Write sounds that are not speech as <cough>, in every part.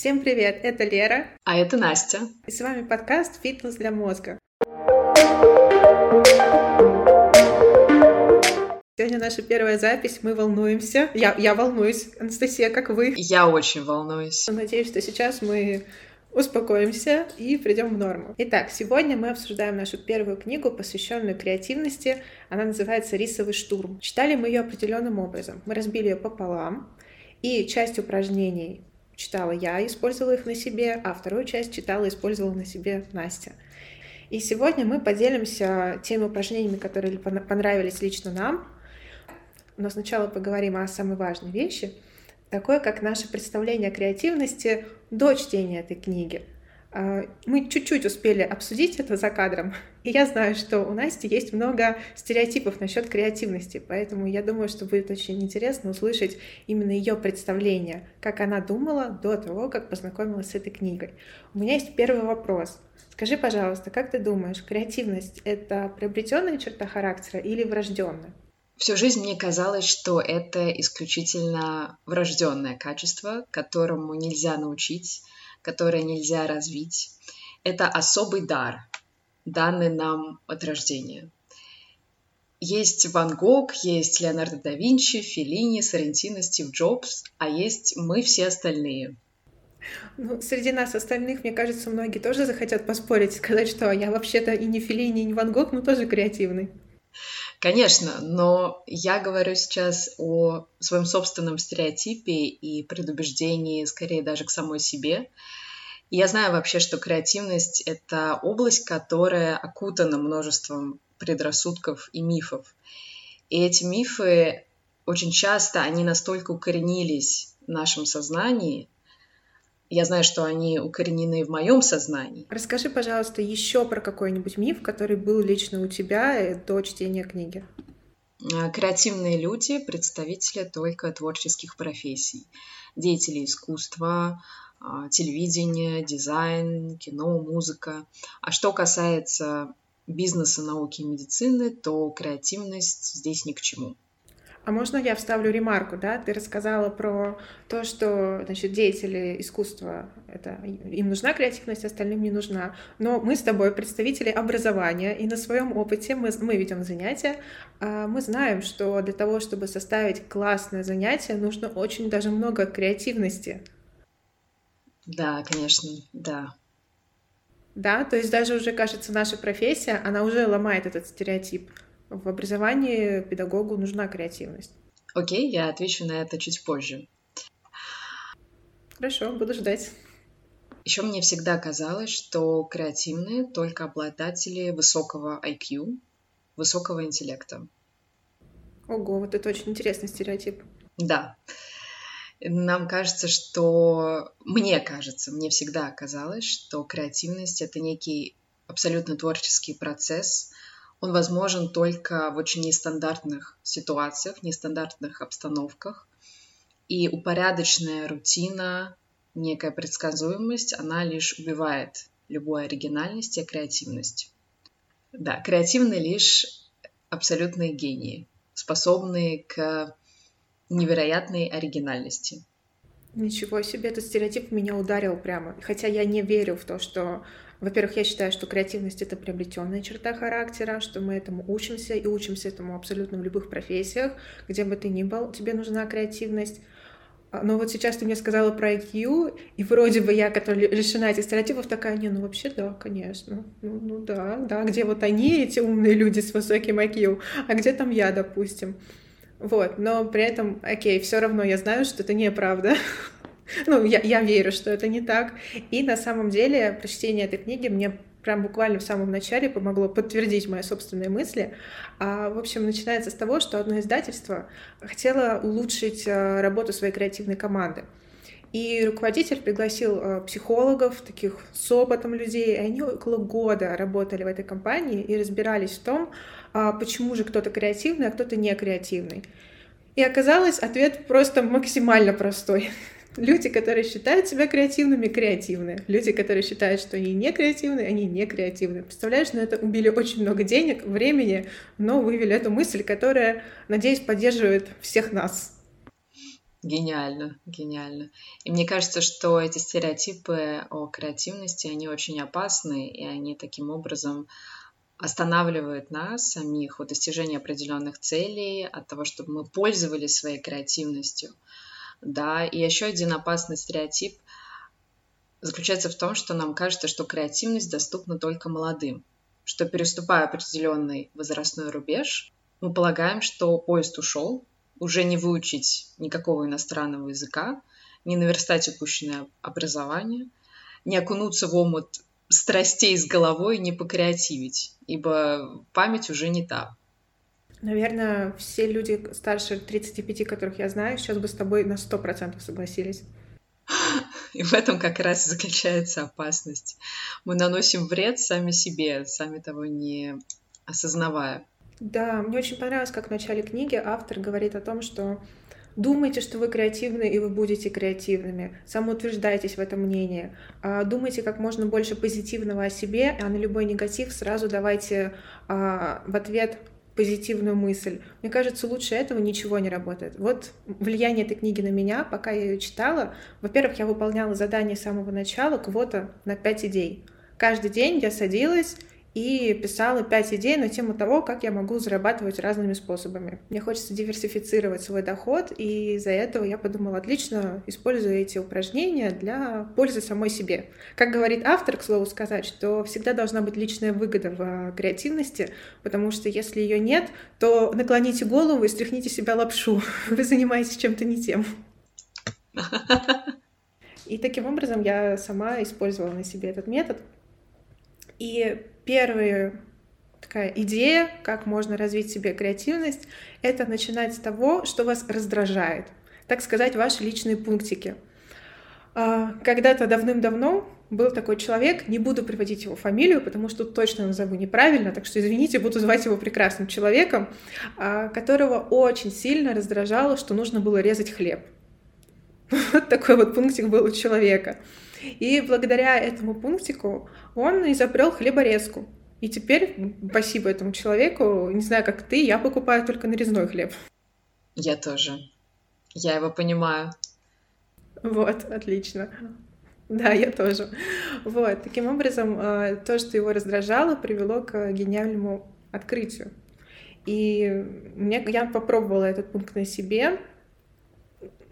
Всем привет, это Лера. А это Настя. И с вами подкаст «Фитнес для мозга». Сегодня наша первая запись, мы волнуемся. Я, я волнуюсь. Анастасия, как вы? Я очень волнуюсь. Надеюсь, что сейчас мы успокоимся и придем в норму. Итак, сегодня мы обсуждаем нашу первую книгу, посвященную креативности. Она называется «Рисовый штурм». Читали мы ее определенным образом. Мы разбили ее пополам, и часть упражнений читала я, использовала их на себе, а вторую часть читала и использовала на себе Настя. И сегодня мы поделимся теми упражнениями, которые понравились лично нам. Но сначала поговорим о самой важной вещи, такое как наше представление о креативности до чтения этой книги. А, мы чуть-чуть успели обсудить это за кадром, <laughs> и я знаю, что у Насти есть много стереотипов насчет креативности, поэтому я думаю, что будет очень интересно услышать именно ее представление, как она думала до того, как познакомилась с этой книгой. У меня есть первый вопрос. Скажи, пожалуйста, как ты думаешь, креативность — это приобретенная черта характера или врожденная? Всю жизнь мне казалось, что это исключительно врожденное качество, которому нельзя научить, которое нельзя развить. Это особый дар, данный нам от рождения. Есть Ван Гог, есть Леонардо да Винчи, Феллини, Соррентино, Стив Джобс, а есть мы все остальные. Ну, среди нас остальных, мне кажется, многие тоже захотят поспорить, сказать, что я вообще-то и не Феллини, и не Ван Гог, но тоже креативный. Конечно, но я говорю сейчас о своем собственном стереотипе и предубеждении, скорее даже к самой себе. Я знаю вообще, что креативность — это область, которая окутана множеством предрассудков и мифов. И эти мифы очень часто, они настолько укоренились в нашем сознании, я знаю, что они укоренены в моем сознании. Расскажи, пожалуйста, еще про какой-нибудь миф, который был лично у тебя до чтения книги. А, креативные люди — представители только творческих профессий. Деятели искусства, а, телевидения, дизайн, кино, музыка. А что касается бизнеса, науки и медицины, то креативность здесь ни к чему. А можно я вставлю ремарку, да? Ты рассказала про то, что, значит, деятели искусства, это, им нужна креативность, остальным не нужна. Но мы с тобой представители образования, и на своем опыте мы, мы ведем занятия, а мы знаем, что для того, чтобы составить классное занятие, нужно очень даже много креативности. Да, конечно, да. Да, то есть даже уже, кажется, наша профессия, она уже ломает этот стереотип в образовании педагогу нужна креативность. Окей, я отвечу на это чуть позже. Хорошо, буду ждать. Еще мне всегда казалось, что креативные только обладатели высокого IQ, высокого интеллекта. Ого, вот это очень интересный стереотип. Да. Нам кажется, что... Мне кажется, мне всегда казалось, что креативность — это некий абсолютно творческий процесс, он возможен только в очень нестандартных ситуациях, нестандартных обстановках. И упорядоченная рутина, некая предсказуемость, она лишь убивает любую оригинальность и креативность. Да, креативны лишь абсолютные гении, способные к невероятной оригинальности. Ничего себе, этот стереотип меня ударил прямо. Хотя я не верю в то, что во-первых, я считаю, что креативность — это приобретенная черта характера, что мы этому учимся и учимся этому абсолютно в любых профессиях, где бы ты ни был, тебе нужна креативность. А, но вот сейчас ты мне сказала про IQ, и вроде бы я, которая лишена этих стереотипов, такая, не, ну вообще да, конечно. Ну, ну да, да, где вот они, эти умные люди с высоким IQ, а где там я, допустим. Вот, но при этом, окей, все равно я знаю, что это неправда. <laughs> <laughs> Ну, я, я верю, что это не так. И на самом деле прочтение этой книги мне прям буквально в самом начале помогло подтвердить мои собственные мысли. А, в общем, начинается с того, что одно издательство хотело улучшить а, работу своей креативной команды. И руководитель пригласил а, психологов, таких с опытом людей, и они около года работали в этой компании и разбирались в том, а, почему же кто-то креативный, а кто-то не креативный. И оказалось, ответ просто максимально простой. <laughs> Люди, которые считают себя креативными, креативны. Люди, которые считают, что они не креативны, они не креативны. Представляешь, на это убили очень много денег, времени, но вывели эту мысль, которая, надеюсь, поддерживает всех нас. Гениально, гениально. И мне кажется, что эти стереотипы о креативности, они очень опасны, и они таким образом останавливают нас самих от достижения определенных целей, от того, чтобы мы пользовались своей креативностью. Да, и еще один опасный стереотип заключается в том, что нам кажется, что креативность доступна только молодым, что переступая определенный возрастной рубеж, мы полагаем, что поезд ушел, уже не выучить никакого иностранного языка, не наверстать упущенное образование, не окунуться в омут страстей с головой, не покреативить, ибо память уже не та. Наверное, все люди старше 35, которых я знаю, сейчас бы с тобой на 100% согласились. И в этом как раз и заключается опасность. Мы наносим вред сами себе, сами того не осознавая. Да, мне очень понравилось, как в начале книги автор говорит о том, что Думайте, что вы креативны, и вы будете креативными. Самоутверждайтесь в этом мнении. А, думайте как можно больше позитивного о себе, а на любой негатив сразу давайте а, в ответ позитивную мысль. Мне кажется, лучше этого ничего не работает. Вот влияние этой книги на меня, пока я ее читала. Во-первых, я выполняла задание с самого начала, квота на 5 идей. Каждый день я садилась и писала пять идей на тему того, как я могу зарабатывать разными способами. Мне хочется диверсифицировать свой доход, и из-за этого я подумала, отлично, использую эти упражнения для пользы самой себе. Как говорит автор, к слову сказать, что всегда должна быть личная выгода в креативности, потому что если ее нет, то наклоните голову и стряхните себя лапшу. <laughs> Вы занимаетесь чем-то не тем. <laughs> И таким образом я сама использовала на себе этот метод. И первая такая идея, как можно развить себе креативность, это начинать с того, что вас раздражает. Так сказать, ваши личные пунктики. А, когда-то давным-давно был такой человек, не буду приводить его фамилию, потому что точно назову неправильно, так что извините, буду звать его прекрасным человеком, а, которого очень сильно раздражало, что нужно было резать хлеб. <laughs> Вот такой вот пунктик был у человека. И благодаря этому пунктику он изобрел хлеборезку. И теперь, спасибо этому человеку, не знаю, как ты, я покупаю только нарезной хлеб. Я тоже. Я его понимаю. Вот, отлично. Да, я тоже. Вот, таким образом, э, то, что его раздражало, привело к гениальному открытию. И мне, я попробовала этот пункт на себе,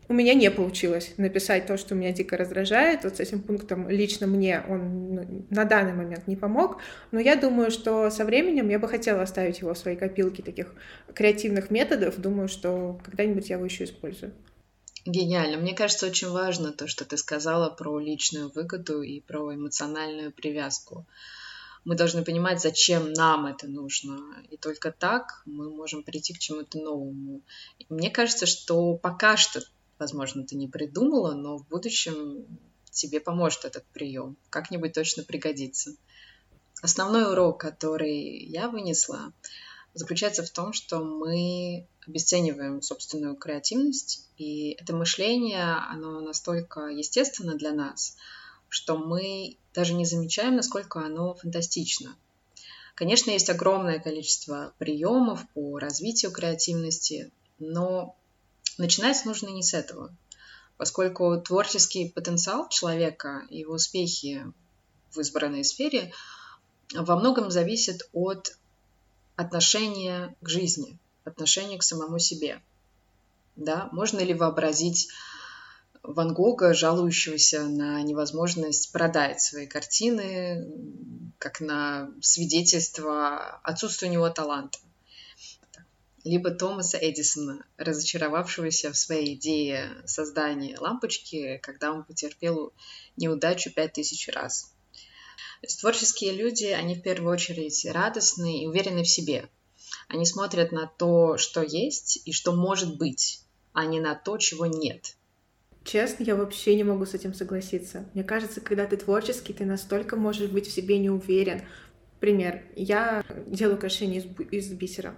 у меня не получилось написать то, что меня дико раздражает. Вот с этим пунктом лично мне он ну, на данный момент не помог. Но я думаю, что со временем я бы хотела оставить его в своей копилке таких креативных методов. Думаю, что когда-нибудь я его еще использую. Гениально. Мне кажется, очень важно то, что ты сказала про личную выгоду и про эмоциональную привязку. Мы должны понимать, зачем нам это нужно. И только так мы можем прийти к чему-то новому. И мне кажется, что пока что возможно, ты не придумала, но в будущем тебе поможет этот прием. Как-нибудь точно пригодится. Основной урок, который я вынесла, заключается в том, что мы обесцениваем собственную креативность, и это мышление, оно настолько естественно для нас, что мы даже не замечаем, насколько оно фантастично. Конечно, есть огромное количество приемов по развитию креативности, но Начинать нужно не с этого, поскольку творческий потенциал человека и его успехи в избранной сфере во многом зависят от отношения к жизни, отношения к самому себе. Да? Можно ли вообразить Ван Гога, жалующегося на невозможность продать свои картины, как на свидетельство отсутствия у него таланта? Либо Томаса Эдисона, разочаровавшегося в своей идее создания лампочки, когда он потерпел неудачу пять тысяч раз. То есть творческие люди, они в первую очередь радостны и уверены в себе. Они смотрят на то, что есть и что может быть, а не на то, чего нет. Честно, я вообще не могу с этим согласиться. Мне кажется, когда ты творческий, ты настолько можешь быть в себе не уверен. Пример. Я делаю украшения из, из бисера.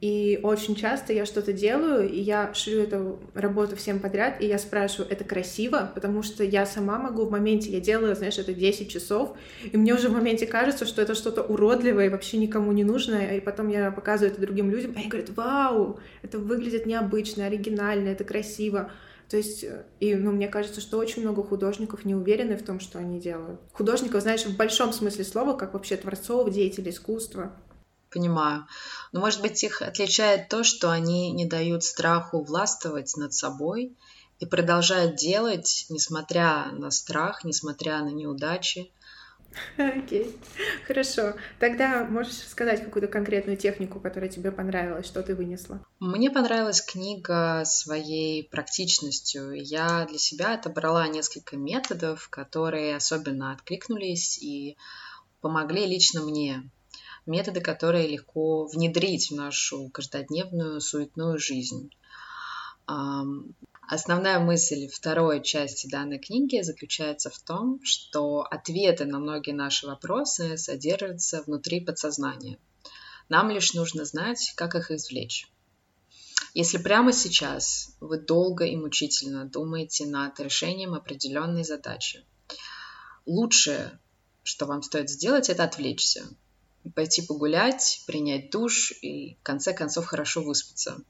И очень часто я что-то делаю, и я шлю эту работу всем подряд, и я спрашиваю, это красиво? Потому что я сама могу в моменте, я делаю, знаешь, это 10 часов, и мне уже в моменте кажется, что это что-то уродливое и вообще никому не нужное, и потом я показываю это другим людям, и они говорят, вау, это выглядит необычно, оригинально, это красиво. То есть, и, ну, мне кажется, что очень много художников не уверены в том, что они делают. Художников, знаешь, в большом смысле слова, как вообще творцов, деятелей искусства. Понимаю. Но, может быть, их отличает то, что они не дают страху властвовать над собой и продолжают делать, несмотря на страх, несмотря на неудачи, Окей, хорошо. Тогда можешь сказать какую-то конкретную технику, которая тебе понравилась, что ты вынесла? Мне понравилась книга своей практичностью. Я для себя отобрала несколько методов, которые особенно откликнулись и помогли лично мне. Методы, которые легко внедрить в нашу каждодневную суетную жизнь. Основная мысль второй части данной книги заключается в том, что ответы на многие наши вопросы содержатся внутри подсознания. Нам лишь нужно знать, как их извлечь. Если прямо сейчас вы долго и мучительно думаете над решением определенной задачи, лучшее, что вам стоит сделать, это отвлечься, пойти погулять, принять душ и, в конце концов, хорошо выспаться.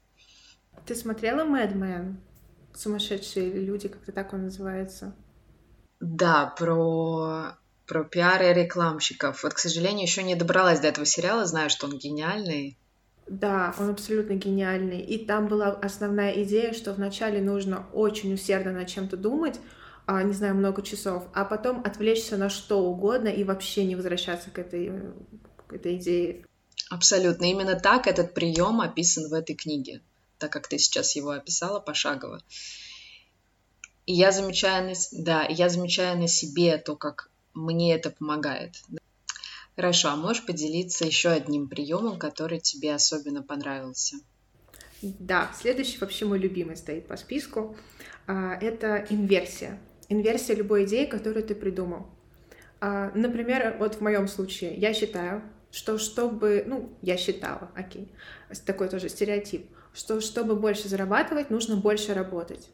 Ты смотрела «Мэдмен»? сумасшедшие люди, как-то так он называется. Да, про про пиар и рекламщиков. Вот, к сожалению, еще не добралась до этого сериала, знаю, что он гениальный. Да, он абсолютно гениальный. И там была основная идея, что вначале нужно очень усердно над чем-то думать, а, не знаю, много часов, а потом отвлечься на что угодно и вообще не возвращаться к этой, к этой идее. Абсолютно. Именно так этот прием описан в этой книге так как ты сейчас его описала пошагово. И я замечаю на, да, я замечаю на себе то, как мне это помогает. Хорошо, а можешь поделиться еще одним приемом, который тебе особенно понравился? Да, следующий вообще мой любимый стоит по списку. А, это инверсия. Инверсия любой идеи, которую ты придумал. А, например, вот в моем случае я считаю, что чтобы, ну, я считала, окей, такой тоже стереотип, что чтобы больше зарабатывать, нужно больше работать.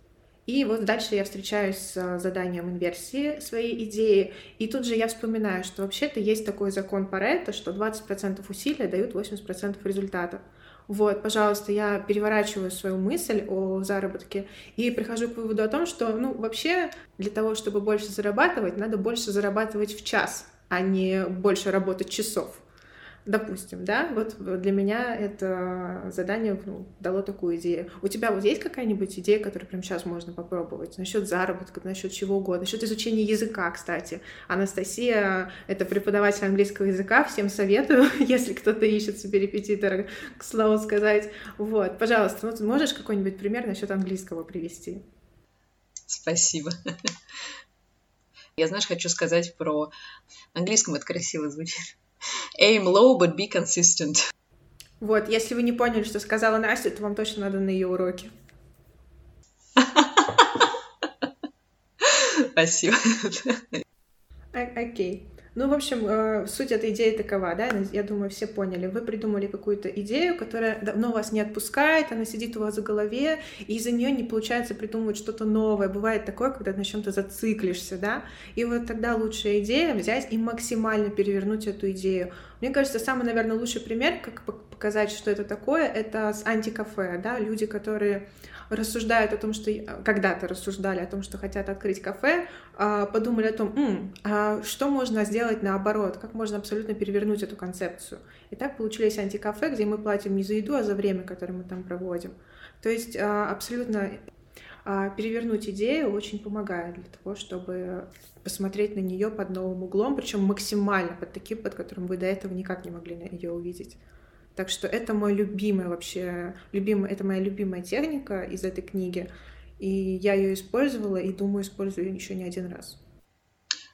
И вот дальше я встречаюсь с заданием инверсии своей идеи, и тут же я вспоминаю, что вообще-то есть такой закон Паретта, что 20% усилия дают 80% результата. Вот, пожалуйста, я переворачиваю свою мысль о заработке и прихожу к выводу о том, что, ну, вообще для того, чтобы больше зарабатывать, надо больше зарабатывать в час, а не больше работать часов. Допустим, да, вот для меня это задание ну, дало такую идею. У тебя вот есть какая-нибудь идея, которую прямо сейчас можно попробовать? Насчет заработка, насчет чего угодно, насчет изучения языка, кстати. Анастасия — это преподаватель английского языка, всем советую, <laughs> если кто-то ищет себе репетитора, к слову сказать. Вот, пожалуйста, ну ты можешь какой-нибудь пример насчет английского привести? Спасибо. <laughs> Я, знаешь, хочу сказать про... английском это красиво звучит Aim low, but be consistent. Вот, если вы не поняли, что сказала Настя, то вам точно надо на ее уроки. <laughs> Спасибо. Окей. Ну, в общем, э, суть этой идеи такова, да, я думаю, все поняли. Вы придумали какую-то идею, которая давно вас не отпускает, она сидит у вас в голове, и из-за нее не получается придумывать что-то новое. Бывает такое, когда ты на чем-то зациклишься, да, и вот тогда лучшая идея взять и максимально перевернуть эту идею. Мне кажется, самый, наверное, лучший пример, как показать, что это такое, это с антикафе, да, люди, которые рассуждают о том, что когда-то рассуждали о том, что хотят открыть кафе, а, подумали о том, М, а что можно сделать наоборот, как можно абсолютно перевернуть эту концепцию. И так получились антикафе, где мы платим не за еду, а за время, которое мы там проводим. То есть а, абсолютно перевернуть идею очень помогает для того, чтобы посмотреть на нее под новым углом, причем максимально под таким, под которым вы до этого никак не могли ее увидеть. Так что это мой любимый вообще, любимый, это моя любимая техника из этой книги. И я ее использовала и думаю, использую еще не один раз.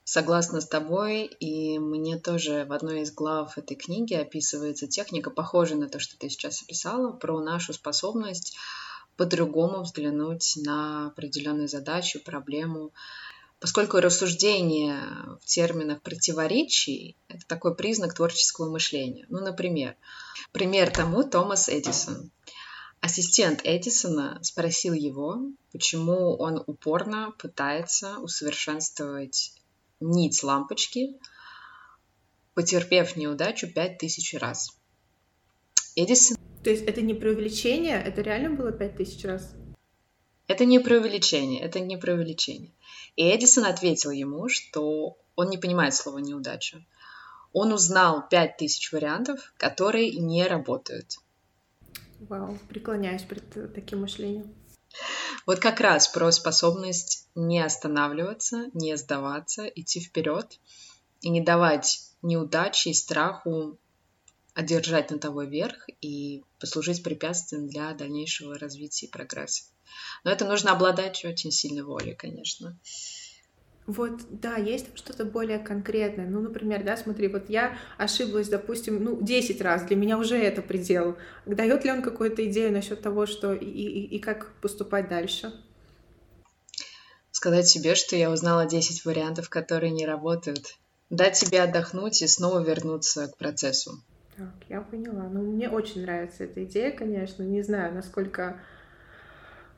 Согласна с тобой, и мне тоже в одной из глав этой книги описывается техника, похожая на то, что ты сейчас описала, про нашу способность по-другому взглянуть на определенную задачу, проблему. Поскольку рассуждение в терминах противоречий — это такой признак творческого мышления. Ну, например, пример тому Томас Эдисон. Ассистент Эдисона спросил его, почему он упорно пытается усовершенствовать нить лампочки, потерпев неудачу пять тысяч раз. Эдисон... То есть это не преувеличение, это реально было пять тысяч раз? Это не преувеличение, это не преувеличение. И Эдисон ответил ему, что он не понимает слова неудача. Он узнал 5000 вариантов, которые не работают. Вау, преклоняюсь перед таким мышлением. Вот как раз про способность не останавливаться, не сдаваться, идти вперед и не давать неудачи и страху одержать на того верх и послужить препятствием для дальнейшего развития и прогресса. Но это нужно обладать очень сильной волей, конечно. Вот, да, есть там что-то более конкретное. Ну, например, да, смотри, вот я ошиблась, допустим, ну, 10 раз, для меня уже это предел. Дает ли он какую-то идею насчет того, что и, и, и как поступать дальше? Сказать себе, что я узнала 10 вариантов, которые не работают. Дать себе отдохнуть и снова вернуться к процессу. Так, я поняла. Ну, мне очень нравится эта идея, конечно. Не знаю, насколько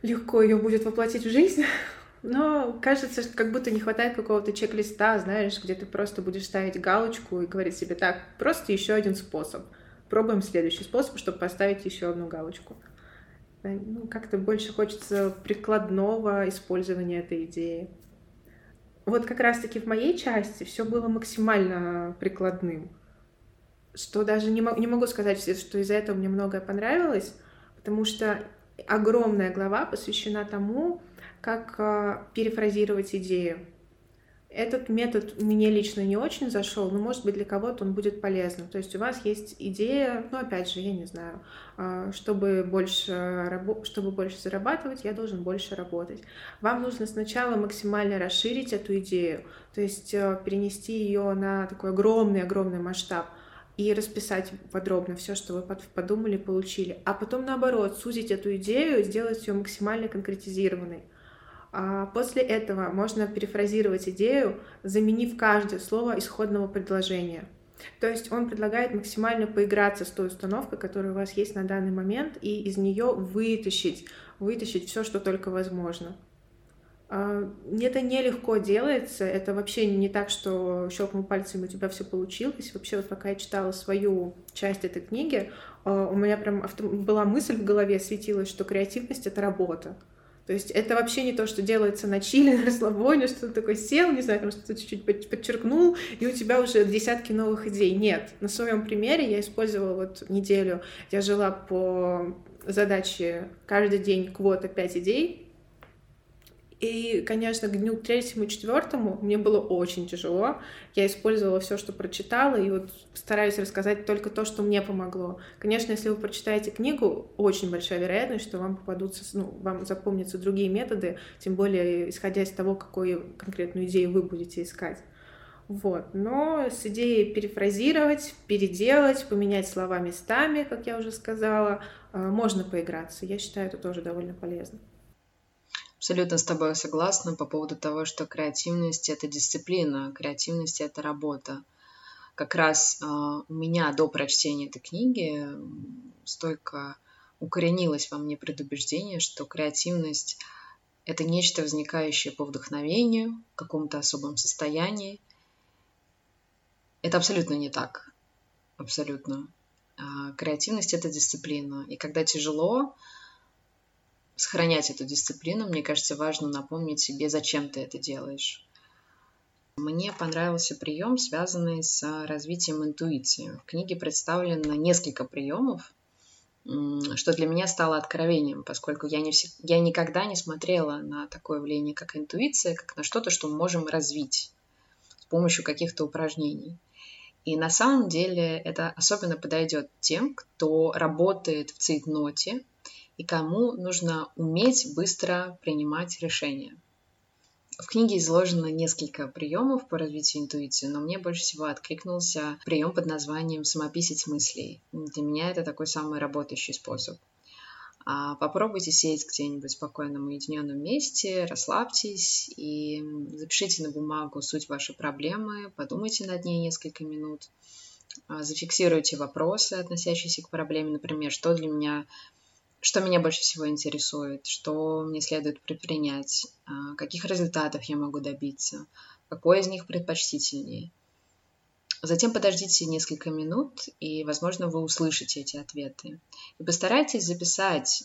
легко ее будет воплотить в жизнь, <laughs> но кажется, что как будто не хватает какого-то чек-листа, знаешь, где ты просто будешь ставить галочку и говорить себе так, просто еще один способ. Пробуем следующий способ, чтобы поставить еще одну галочку. Ну, как-то больше хочется прикладного использования этой идеи. Вот как раз-таки в моей части все было максимально прикладным, что даже не, не могу сказать, что из-за этого мне многое понравилось, потому что огромная глава посвящена тому, как а, перефразировать идею. Этот метод мне лично не очень зашел, но, может быть, для кого-то он будет полезным. То есть у вас есть идея, ну, опять же, я не знаю, а, чтобы больше, чтобы больше зарабатывать, я должен больше работать. Вам нужно сначала максимально расширить эту идею, то есть а, перенести ее на такой огромный-огромный масштаб и расписать подробно все, что вы подумали, получили. А потом, наоборот, сузить эту идею, сделать ее максимально конкретизированной. А после этого можно перефразировать идею, заменив каждое слово исходного предложения. То есть он предлагает максимально поиграться с той установкой, которая у вас есть на данный момент, и из нее вытащить, вытащить все, что только возможно. А, это нелегко делается, это вообще не так, что щелкнул пальцем, у тебя все получилось. Вообще, вот пока я читала свою часть этой книги, а, у меня прям была мысль в голове, светилась, что креативность — это работа. То есть это вообще не то, что делается на чили, <laughs> на расслабоне, что ты такой сел, не знаю, там что-то чуть-чуть подчеркнул, и у тебя уже десятки новых идей. Нет. На своем примере я использовала вот неделю, я жила по задаче каждый день квота 5 идей, и, конечно, к дню третьему, четвертому мне было очень тяжело. Я использовала все, что прочитала, и вот стараюсь рассказать только то, что мне помогло. Конечно, если вы прочитаете книгу, очень большая вероятность, что вам попадутся, ну, вам запомнятся другие методы, тем более исходя из того, какую конкретную идею вы будете искать. Вот. Но с идеей перефразировать, переделать, поменять слова местами, как я уже сказала, э, можно поиграться. Я считаю, это тоже довольно полезно. Абсолютно с тобой согласна по поводу того, что креативность — это дисциплина, креативность — это работа. Как раз э, у меня до прочтения этой книги столько укоренилось во мне предубеждение, что креативность — это нечто, возникающее по вдохновению, каком-то особом состоянии. Это абсолютно не так. Абсолютно. А креативность — это дисциплина. И когда тяжело, сохранять эту дисциплину, мне кажется, важно напомнить себе, зачем ты это делаешь. Мне понравился прием, связанный с развитием интуиции. В книге представлено несколько приемов, что для меня стало откровением, поскольку я, не всег... я никогда не смотрела на такое явление, как интуиция, как на что-то, что мы можем развить с помощью каких-то упражнений. И на самом деле это особенно подойдет тем, кто работает в цейтноте, и кому нужно уметь быстро принимать решения. В книге изложено несколько приемов по развитию интуиции, но мне больше всего откликнулся прием под названием «самописец мыслей». Для меня это такой самый работающий способ. А попробуйте сесть где-нибудь в спокойном уединенном месте, расслабьтесь и запишите на бумагу суть вашей проблемы, подумайте над ней несколько минут, а, зафиксируйте вопросы, относящиеся к проблеме, например, что для меня что меня больше всего интересует, что мне следует предпринять, а, каких результатов я могу добиться, какой из них предпочтительнее. Затем подождите несколько минут, и, возможно, вы услышите эти ответы. И постарайтесь записать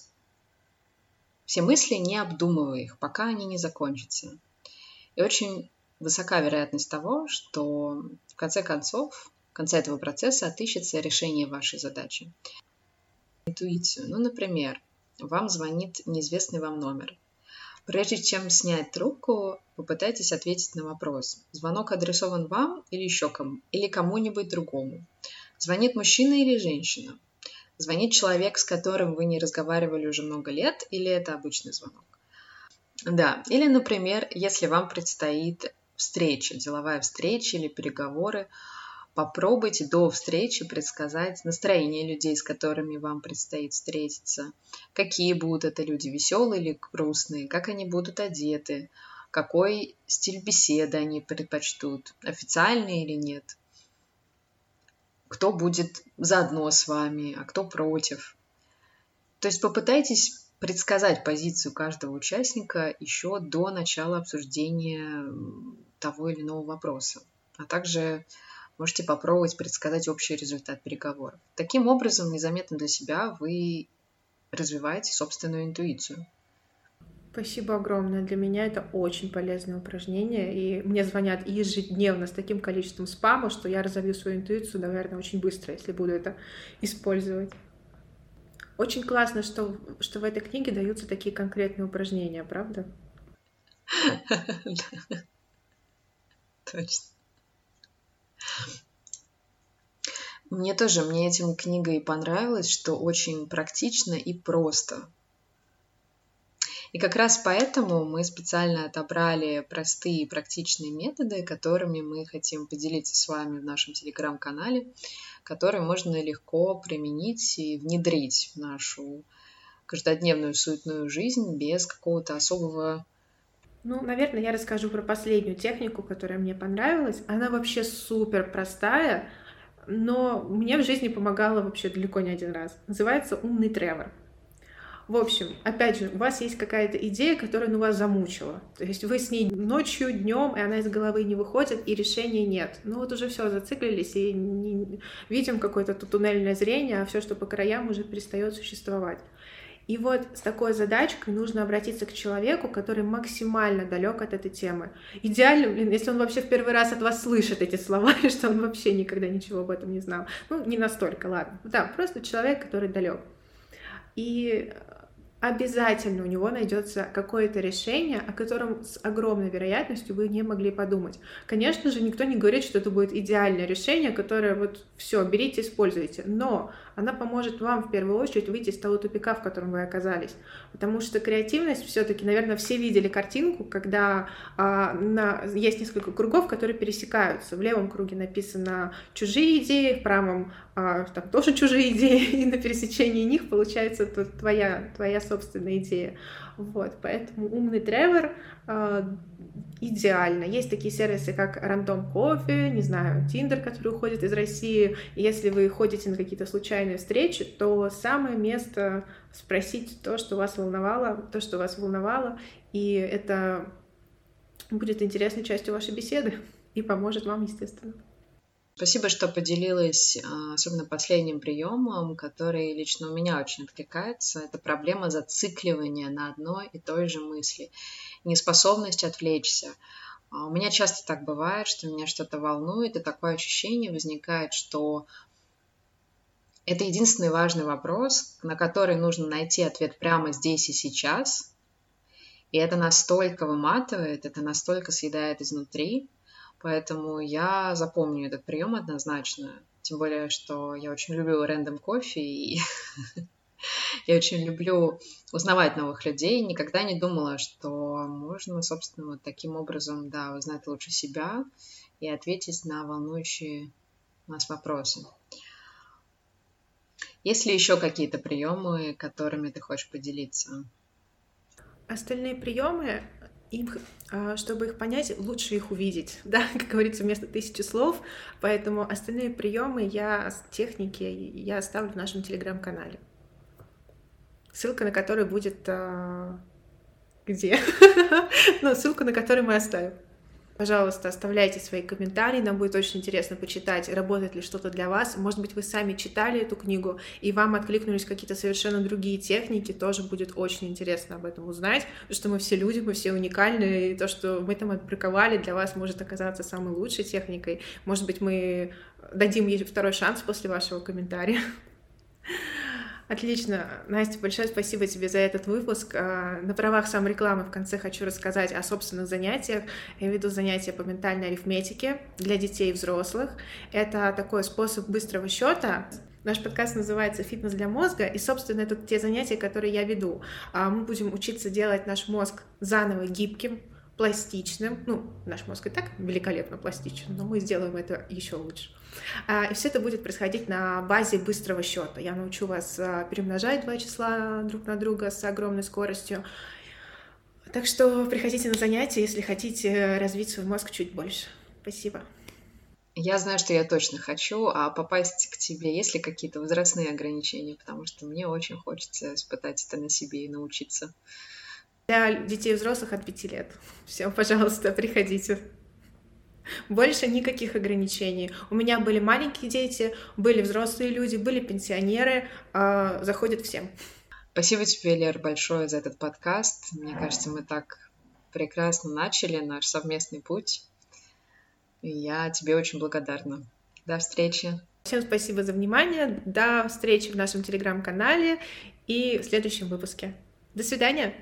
все мысли, не обдумывая их, пока они не закончатся. И очень высока вероятность того, что в конце концов, в конце этого процесса отыщется решение вашей задачи. Интуицию. Ну, например, вам звонит неизвестный вам номер. Прежде чем снять трубку, попытайтесь ответить на вопрос. Звонок адресован вам или еще кому, или кому-нибудь другому. Звонит мужчина или женщина? Звонит человек, с которым вы не разговаривали уже много лет, или это обычный звонок? Да, или, например, если вам предстоит встреча, деловая встреча или переговоры, попробуйте до встречи предсказать настроение людей, с которыми вам предстоит встретиться. Какие будут это люди, веселые или грустные, как они будут одеты, какой стиль беседы они предпочтут, официальный или нет кто будет заодно с вами, а кто против. То есть попытайтесь предсказать позицию каждого участника еще до начала обсуждения того или иного вопроса. А также можете попробовать предсказать общий результат переговоров. Таким образом, незаметно для себя вы развиваете собственную интуицию. Спасибо огромное. Для меня это очень полезное упражнение. И мне звонят ежедневно с таким количеством спама, что я разовью свою интуицию, наверное, очень быстро, если буду это использовать. Очень классно, что, что в этой книге даются такие конкретные упражнения, правда? <laughs> Точно. Мне тоже, мне этим книгой понравилось, что очень практично и просто. И как раз поэтому мы специально отобрали простые и практичные методы, которыми мы хотим поделиться с вами в нашем телеграм-канале, которые можно легко применить и внедрить в нашу каждодневную суетную жизнь без какого-то особого ну, наверное, я расскажу про последнюю технику, которая мне понравилась. Она вообще супер простая, но мне в жизни помогала вообще далеко не один раз. Называется «Умный Тревор». В общем, опять же, у вас есть какая-то идея, которая ну, вас замучила. То есть вы с ней ночью, днем, и она из головы не выходит, и решения нет. Ну вот уже все, зациклились, и не... видим какое-то туннельное зрение, а все, что по краям, уже перестает существовать. И вот с такой задачкой нужно обратиться к человеку, который максимально далек от этой темы. Идеально, блин, если он вообще в первый раз от вас слышит эти слова, и <laughs> что он вообще никогда ничего об этом не знал. Ну, не настолько, ладно. Да, просто человек, который далек. И обязательно у него найдется какое-то решение, о котором с огромной вероятностью вы не могли подумать. Конечно же, никто не говорит, что это будет идеальное решение, которое вот все, берите, используйте. Но она поможет вам в первую очередь выйти из того тупика, в котором вы оказались. Потому что креативность все-таки, наверное, все видели картинку, когда а, на, есть несколько кругов, которые пересекаются. В левом круге написано чужие идеи, в правом а, там тоже чужие идеи, <laughs> и на пересечении них получается твоя, твоя собственная идея. Вот, поэтому умный Тревор э, идеально. Есть такие сервисы, как Random Coffee, не знаю, Tinder, который уходит из России. Если вы ходите на какие-то случайные встречи, то самое место спросить то, что вас волновало, то, что вас волновало, и это будет интересной частью вашей беседы и поможет вам, естественно. Спасибо, что поделилась а, особенно последним приемом, который лично у меня очень откликается. Это проблема зацикливания на одной и той же мысли, неспособность отвлечься. А, у меня часто так бывает, что меня что-то волнует, и такое ощущение возникает, что это единственный важный вопрос, на который нужно найти ответ прямо здесь и сейчас. И это настолько выматывает, это настолько съедает изнутри, Поэтому я запомню этот прием однозначно. Тем более, что я очень люблю рэндом кофе и <laughs> <laughs> я очень люблю узнавать новых людей. Никогда не думала, что можно, собственно, вот таким образом, да, узнать лучше себя и ответить на волнующие нас вопросы. Есть ли еще какие-то приемы, которыми ты хочешь поделиться? Остальные приемы а, чтобы их понять, лучше их увидеть, <laughs> да, как говорится, вместо тысячи слов. Поэтому остальные приемы я, техники я оставлю в нашем телеграм-канале. Ссылка на который будет... А... Где? <laughs> ну, ссылку на который мы оставим. Пожалуйста, оставляйте свои комментарии, нам будет очень интересно почитать, работает ли что-то для вас. Может быть, вы сами читали эту книгу, и вам откликнулись какие-то совершенно другие техники, тоже будет очень интересно об этом узнать, потому что мы все люди, мы все уникальны, и то, что мы там отбраковали, для вас может оказаться самой лучшей техникой. Может быть, мы дадим ей второй шанс после вашего комментария. <laughs> Отлично. Настя, большое спасибо тебе за этот выпуск. А, на правах саморекламы в конце хочу рассказать о собственных занятиях. Я веду занятия по ментальной арифметике для детей и взрослых. Это такой способ быстрого счета. Наш подкаст называется «Фитнес для мозга», и, собственно, это те занятия, которые я веду. А, мы будем учиться делать наш мозг заново гибким, пластичным. Ну, наш мозг и так великолепно пластичен, но мы сделаем это еще лучше. А, и все это будет происходить на базе быстрого счета. Я научу вас а, перемножать два числа друг на друга с огромной скоростью. Так что приходите на занятия, если хотите развить свой мозг чуть больше. Спасибо. Я знаю, что я точно хочу, а попасть к тебе есть ли какие-то возрастные ограничения? Потому что мне очень хочется испытать это на себе и научиться. Для детей и взрослых от пяти лет. Все, пожалуйста, приходите. Больше никаких ограничений. У меня были маленькие дети, были взрослые люди, были пенсионеры. Э, заходит всем. Спасибо тебе, Лер, большое за этот подкаст. Мне кажется, мы так прекрасно начали наш совместный путь. И я тебе очень благодарна. До встречи. Всем спасибо за внимание. До встречи в нашем телеграм-канале и в следующем выпуске. До свидания.